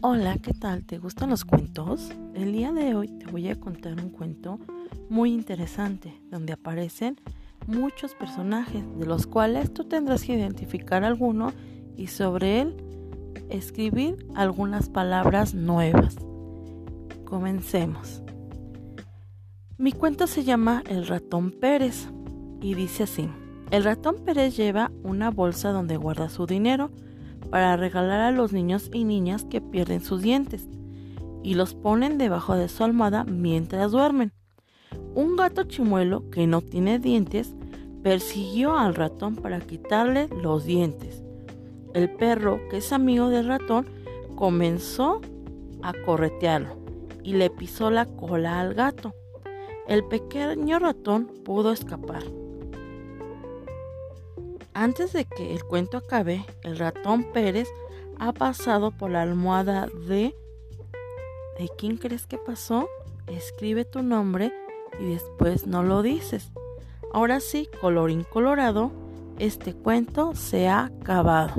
Hola, ¿qué tal? ¿Te gustan los cuentos? El día de hoy te voy a contar un cuento muy interesante donde aparecen muchos personajes de los cuales tú tendrás que identificar alguno y sobre él escribir algunas palabras nuevas. Comencemos. Mi cuento se llama El ratón Pérez y dice así. El ratón Pérez lleva una bolsa donde guarda su dinero para regalar a los niños y niñas que pierden sus dientes y los ponen debajo de su almohada mientras duermen. Un gato chimuelo que no tiene dientes persiguió al ratón para quitarle los dientes. El perro, que es amigo del ratón, comenzó a corretearlo y le pisó la cola al gato. El pequeño ratón pudo escapar. Antes de que el cuento acabe, el ratón Pérez ha pasado por la almohada de... ¿De quién crees que pasó? Escribe tu nombre y después no lo dices. Ahora sí, colorín colorado, este cuento se ha acabado.